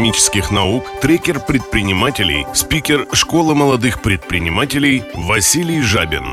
экономических наук, трекер предпринимателей, спикер школы молодых предпринимателей Василий Жабин.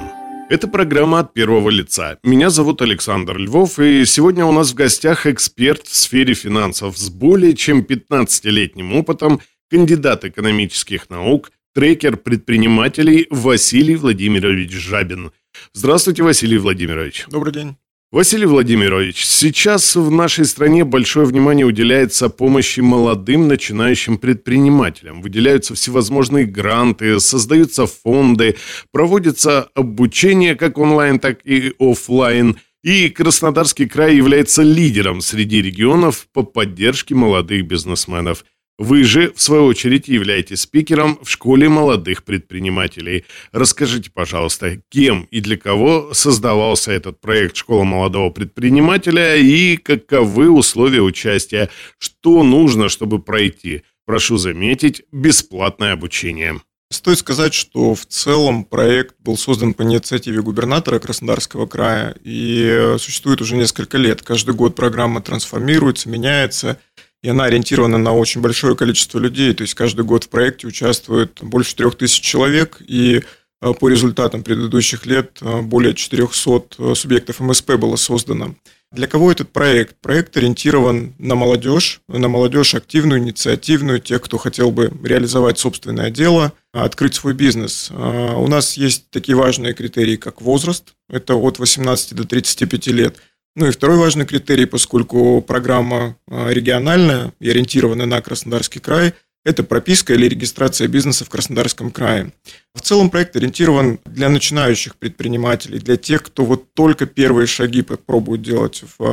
Это программа от первого лица. Меня зовут Александр Львов, и сегодня у нас в гостях эксперт в сфере финансов с более чем 15-летним опытом, кандидат экономических наук, трекер предпринимателей Василий Владимирович Жабин. Здравствуйте, Василий Владимирович. Добрый день. Василий Владимирович, сейчас в нашей стране большое внимание уделяется помощи молодым начинающим предпринимателям. Выделяются всевозможные гранты, создаются фонды, проводится обучение как онлайн, так и офлайн. И Краснодарский край является лидером среди регионов по поддержке молодых бизнесменов – вы же, в свою очередь, являетесь спикером в школе молодых предпринимателей. Расскажите, пожалуйста, кем и для кого создавался этот проект «Школа молодого предпринимателя» и каковы условия участия? Что нужно, чтобы пройти? Прошу заметить, бесплатное обучение. Стоит сказать, что в целом проект был создан по инициативе губернатора Краснодарского края и существует уже несколько лет. Каждый год программа трансформируется, меняется и она ориентирована на очень большое количество людей. То есть каждый год в проекте участвует больше трех тысяч человек, и э, по результатам предыдущих лет э, более 400 э, субъектов МСП было создано. Для кого этот проект? Проект ориентирован на молодежь, на молодежь активную, инициативную, тех, кто хотел бы реализовать собственное дело, открыть свой бизнес. У нас есть такие важные критерии, как возраст, это от 18 до 35 лет – ну и второй важный критерий, поскольку программа а, региональная и ориентирована на Краснодарский край, это прописка или регистрация бизнеса в Краснодарском крае. В целом проект ориентирован для начинающих предпринимателей, для тех, кто вот только первые шаги пробует делать в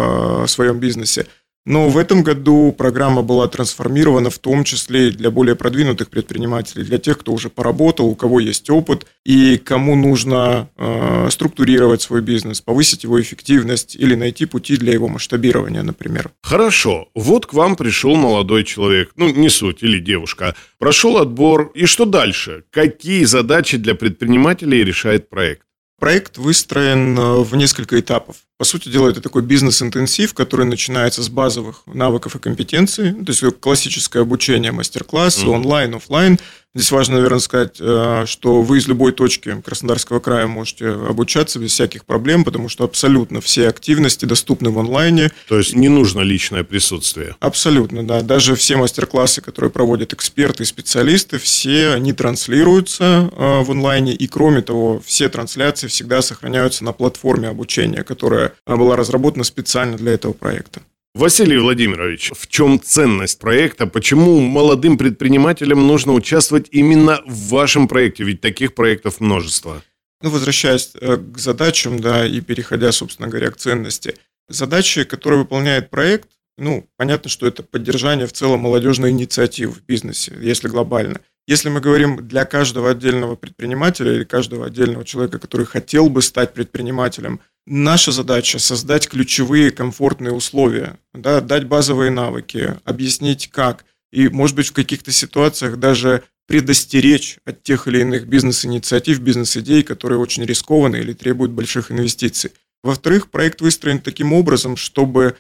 а, своем бизнесе – но в этом году программа была трансформирована в том числе для более продвинутых предпринимателей, для тех, кто уже поработал, у кого есть опыт и кому нужно э, структурировать свой бизнес, повысить его эффективность или найти пути для его масштабирования, например. Хорошо, вот к вам пришел молодой человек, ну не суть, или девушка, прошел отбор, и что дальше? Какие задачи для предпринимателей решает проект? Проект выстроен э, в несколько этапов. По сути дела, это такой бизнес-интенсив, который начинается с базовых навыков и компетенций, то есть классическое обучение, мастер-классы, mm-hmm. онлайн, офлайн, Здесь важно, наверное, сказать, э, что вы из любой точки Краснодарского края можете обучаться без всяких проблем, потому что абсолютно все активности доступны в онлайне. То есть не нужно личное присутствие? Абсолютно, да. Даже все мастер-классы, которые проводят эксперты и специалисты, все они транслируются э, в онлайне. И кроме того, все трансляции всегда сохраняются на платформе обучения, которая была разработана специально для этого проекта. Василий Владимирович, в чем ценность проекта? Почему молодым предпринимателям нужно участвовать именно в вашем проекте? Ведь таких проектов множество. Ну, возвращаясь э, к задачам, да, и переходя, собственно говоря, к ценности. Задачи, которые выполняет проект, ну, понятно, что это поддержание в целом молодежной инициативы в бизнесе, если глобально. Если мы говорим для каждого отдельного предпринимателя или каждого отдельного человека, который хотел бы стать предпринимателем – Наша задача создать ключевые комфортные условия, да, дать базовые навыки, объяснить как, и, может быть, в каких-то ситуациях даже предостеречь от тех или иных бизнес-инициатив, бизнес-идей, которые очень рискованы или требуют больших инвестиций. Во-вторых, проект выстроен таким образом, чтобы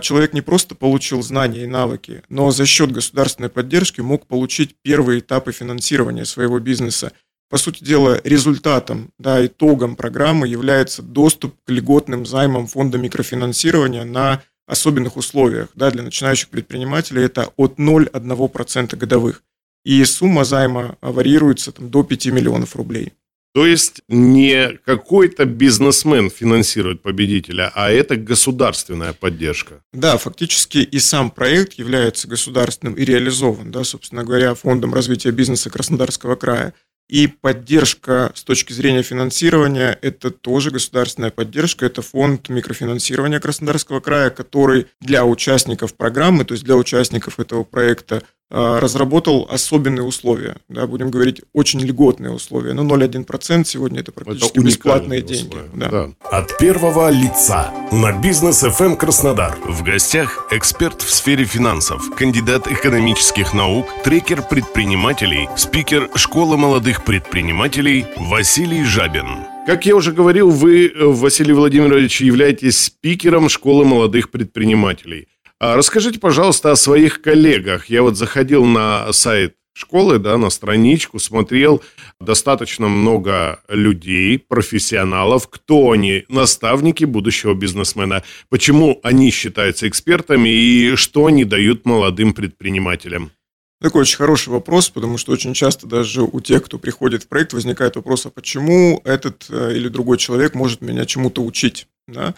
человек не просто получил знания и навыки, но за счет государственной поддержки мог получить первые этапы финансирования своего бизнеса по сути дела, результатом, да, итогом программы является доступ к льготным займам фонда микрофинансирования на особенных условиях. Да, для начинающих предпринимателей это от 0,1% годовых. И сумма займа варьируется там, до 5 миллионов рублей. То есть не какой-то бизнесмен финансирует победителя, а это государственная поддержка. Да, фактически и сам проект является государственным и реализован, да, собственно говоря, Фондом развития бизнеса Краснодарского края. И поддержка с точки зрения финансирования – это тоже государственная поддержка. Это фонд микрофинансирования Краснодарского края, который для участников программы, то есть для участников этого проекта, разработал особенные условия, да, будем говорить, очень льготные условия. Ну, 0,1% сегодня это практически это бесплатные деньги. Да. Да. От первого лица на бизнес FM эм Краснодар. В гостях эксперт в сфере финансов, кандидат экономических наук, трекер предпринимателей, спикер школы молодых предпринимателей Василий Жабин. Как я уже говорил, вы, э, Василий Владимирович, являетесь спикером школы молодых предпринимателей. А расскажите, пожалуйста, о своих коллегах. Я вот заходил на сайт школы, да, на страничку, смотрел достаточно много людей, профессионалов, кто они, наставники будущего бизнесмена, почему они считаются экспертами и что они дают молодым предпринимателям. Такой очень хороший вопрос, потому что очень часто даже у тех, кто приходит в проект, возникает вопрос, а почему этот э, или другой человек может меня чему-то учить? Да?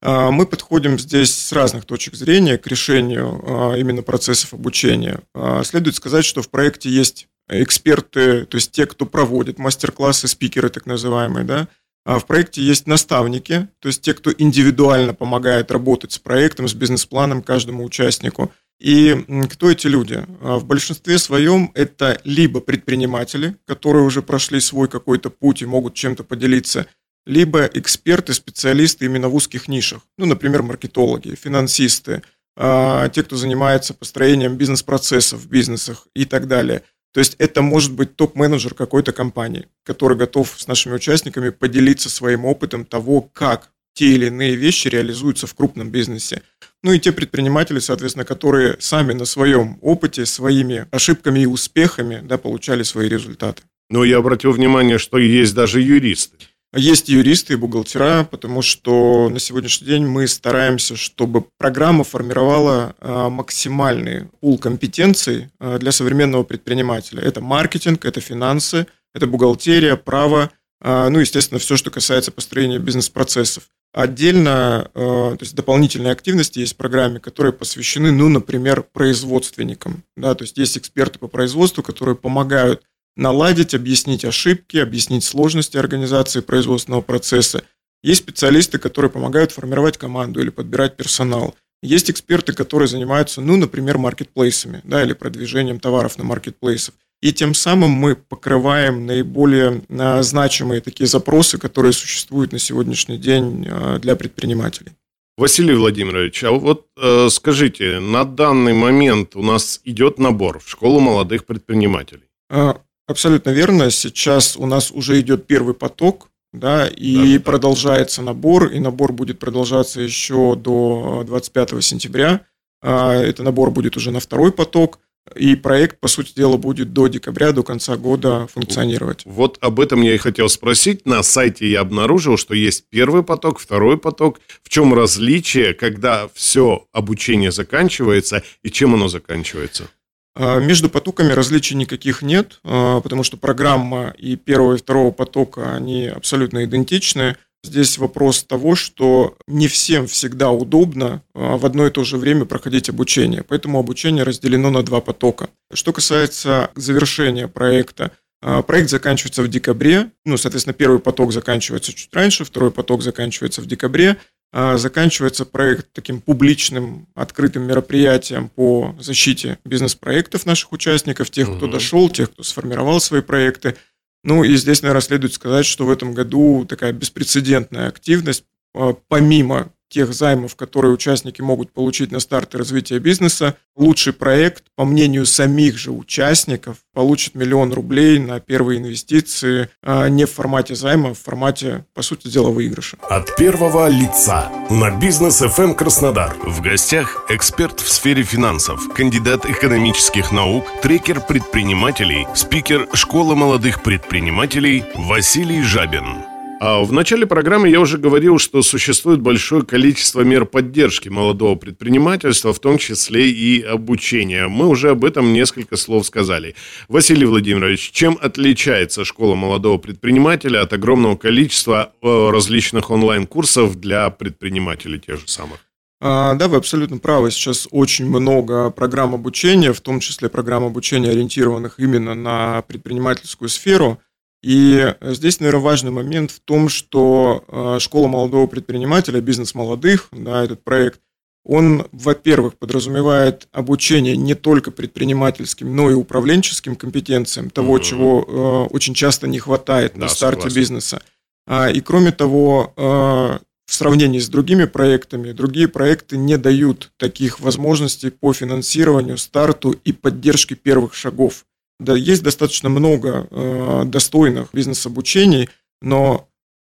А, мы подходим здесь с разных точек зрения к решению а, именно процессов обучения. А, следует сказать, что в проекте есть эксперты, то есть те, кто проводит мастер-классы, спикеры так называемые, да, в проекте есть наставники, то есть те, кто индивидуально помогает работать с проектом, с бизнес-планом каждому участнику – и кто эти люди? А, в большинстве своем это либо предприниматели, которые уже прошли свой какой-то путь и могут чем-то поделиться, либо эксперты, специалисты именно в узких нишах. Ну, например, маркетологи, финансисты, а, те, кто занимается построением бизнес-процессов в бизнесах и так далее. То есть это может быть топ-менеджер какой-то компании, который готов с нашими участниками поделиться своим опытом того, как те или иные вещи реализуются в крупном бизнесе. Ну и те предприниматели, соответственно, которые сами на своем опыте, своими ошибками и успехами да, получали свои результаты. Но я обратил внимание, что есть даже юристы. Есть юристы и бухгалтера, потому что на сегодняшний день мы стараемся, чтобы программа формировала а, максимальный пул компетенций а, для современного предпринимателя. Это маркетинг, это финансы, это бухгалтерия, право, а, ну, естественно, все, что касается построения бизнес-процессов. Отдельно, э, то есть дополнительные активности есть в программе, которые посвящены, ну, например, производственникам. Да, то есть есть эксперты по производству, которые помогают наладить, объяснить ошибки, объяснить сложности организации производственного процесса. Есть специалисты, которые помогают формировать команду или подбирать персонал. Есть эксперты, которые занимаются, ну, например, маркетплейсами, да, или продвижением товаров на маркетплейсах. И тем самым мы покрываем наиболее а, значимые такие запросы, которые существуют на сегодняшний день а, для предпринимателей. Василий Владимирович, а вот э, скажите, на данный момент у нас идет набор в школу молодых предпринимателей? А, абсолютно верно. Сейчас у нас уже идет первый поток, да, и да, продолжается да. набор, и набор будет продолжаться еще до 25 сентября. Это набор будет уже на второй поток. И проект, по сути дела, будет до декабря, до конца года функционировать. Вот об этом я и хотел спросить. На сайте я обнаружил, что есть первый поток, второй поток. В чем различие, когда все обучение заканчивается и чем оно заканчивается? А, между потоками различий никаких нет, а, потому что программа и первого и второго потока, они абсолютно идентичны. Здесь вопрос того, что не всем всегда удобно а, в одно и то же время проходить обучение, поэтому обучение разделено на два потока. Что касается завершения проекта, а, Проект заканчивается в декабре, ну, соответственно, первый поток заканчивается чуть раньше, второй поток заканчивается в декабре. А, заканчивается проект таким публичным, открытым мероприятием по защите бизнес-проектов наших участников, тех, кто дошел, тех, кто сформировал свои проекты. Ну и здесь, наверное, следует сказать, что в этом году такая беспрецедентная активность, а, помимо тех займов, которые участники могут получить на старт и развитие бизнеса. Лучший проект, по мнению самих же участников, получит миллион рублей на первые инвестиции а не в формате займа, а в формате, по сути дела, выигрыша. От первого лица на бизнес FM эм Краснодар. В гостях эксперт в сфере финансов, кандидат экономических наук, трекер предпринимателей, спикер школы молодых предпринимателей Василий Жабин. А в начале программы я уже говорил, что существует большое количество мер поддержки молодого предпринимательства, в том числе и обучения. Мы уже об этом несколько слов сказали. Василий Владимирович, чем отличается школа молодого предпринимателя от огромного количества э, различных онлайн-курсов для предпринимателей тех же самых? А, да, вы абсолютно правы. Сейчас очень много программ обучения, в том числе программ обучения, ориентированных именно на предпринимательскую сферу – и здесь, наверное, важный момент в том, что э, школа молодого предпринимателя, бизнес молодых, да, этот проект, он, во-первых, подразумевает обучение не только предпринимательским, но и управленческим компетенциям, того, mm-hmm. чего э, очень часто не хватает да, на старте согласен. бизнеса. А, и кроме того, э, в сравнении с другими проектами, другие проекты не дают таких возможностей по финансированию, старту и поддержке первых шагов. Да, есть достаточно много э, достойных бизнес-обучений, но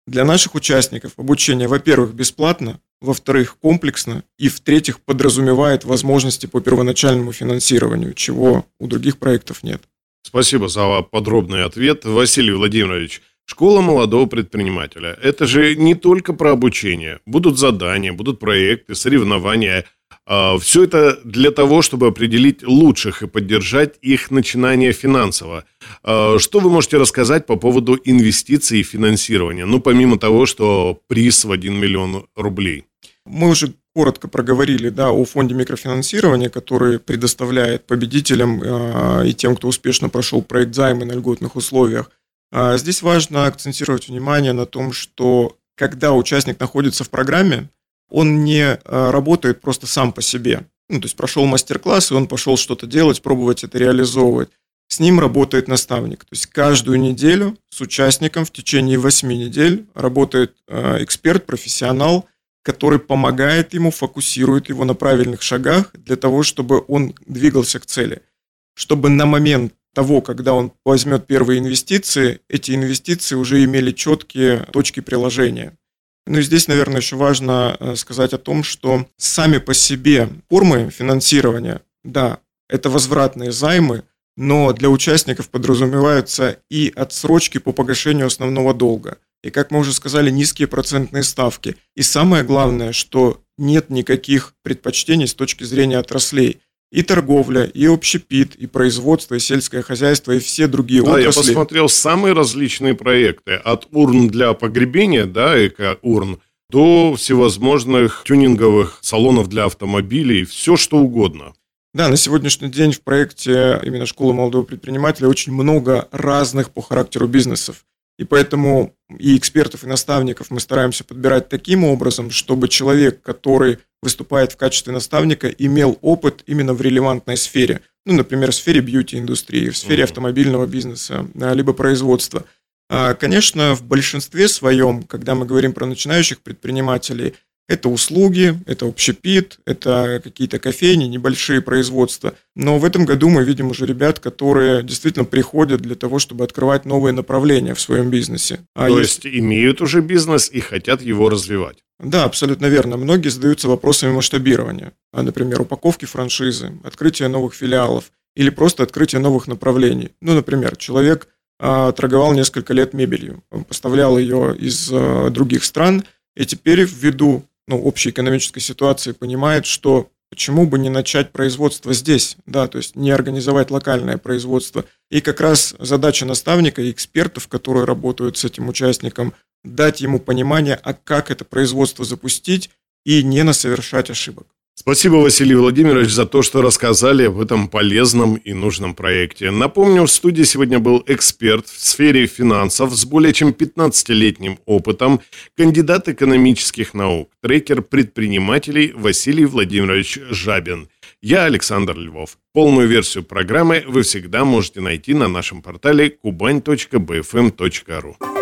для наших участников обучение, во-первых, бесплатно, во-вторых, комплексно, и в-третьих, подразумевает возможности по первоначальному финансированию, чего у других проектов нет. Спасибо за подробный ответ, Василий Владимирович. Школа молодого предпринимателя – это же не только про обучение. Будут задания, будут проекты, соревнования. А, Все это для того, чтобы определить лучших и поддержать их начинание финансово. А, что вы можете рассказать по поводу инвестиций и финансирования? Ну, помимо того, что приз в 1 миллион рублей. Мы уже коротко проговорили да, о фонде микрофинансирования, который предоставляет победителям э, и тем, кто успешно прошел проект займа на льготных условиях. А здесь важно акцентировать внимание на том, что когда участник находится в программе, он не э, работает просто сам по себе. Ну, то есть прошел мастер-класс, и он пошел что-то делать, пробовать это реализовывать. С ним работает наставник. То есть каждую неделю с участником в течение 8 недель работает э, эксперт, профессионал, который помогает ему, фокусирует его на правильных шагах для того, чтобы он двигался к цели. Чтобы на момент того, когда он возьмет первые инвестиции, эти инвестиции уже имели четкие точки приложения. Ну и здесь, наверное, еще важно э, сказать о том, что сами по себе формы финансирования, да, это возвратные займы, но для участников подразумеваются и отсрочки по погашению основного долга. И, как мы уже сказали, низкие процентные ставки. И самое главное, что нет никаких предпочтений с точки зрения отраслей и торговля, и общепит, и производство, и сельское хозяйство, и все другие да, отрасли. я посмотрел самые различные проекты. От урн для погребения, да, эко-урн, до всевозможных тюнинговых салонов для автомобилей, все что угодно. Да, на сегодняшний день в проекте именно школы молодого предпринимателя очень много разных по характеру бизнесов. И поэтому и экспертов, и наставников мы стараемся подбирать таким образом, чтобы человек, который выступает в качестве наставника, имел опыт именно в релевантной сфере. Ну, например, в сфере бьюти-индустрии, в сфере автомобильного бизнеса, либо производства. А, конечно, в большинстве своем, когда мы говорим про начинающих предпринимателей, это услуги, это общепит, это какие-то кофейни, небольшие производства. Но в этом году мы видим уже ребят, которые действительно приходят для того, чтобы открывать новые направления в своем бизнесе. А То есть, есть имеют уже бизнес и хотят его развивать. Да, абсолютно верно. Многие задаются вопросами масштабирования. А, например, упаковки франшизы, открытие новых филиалов или просто открытие новых направлений. Ну, например, человек а, торговал несколько лет мебелью, поставлял ее из а, других стран, и теперь ввиду ну, общей экономической ситуации понимает, что почему бы не начать производство здесь, да, то есть не организовать локальное производство. И как раз задача наставника и экспертов, которые работают с этим участником, дать ему понимание, а как это производство запустить и не насовершать ошибок. Спасибо, Василий Владимирович, за то, что рассказали об этом полезном и нужном проекте. Напомню, в студии сегодня был эксперт в сфере финансов с более чем 15-летним опытом, кандидат экономических наук, трекер предпринимателей Василий Владимирович Жабин. Я Александр Львов. Полную версию программы вы всегда можете найти на нашем портале kuban.bfm.ru.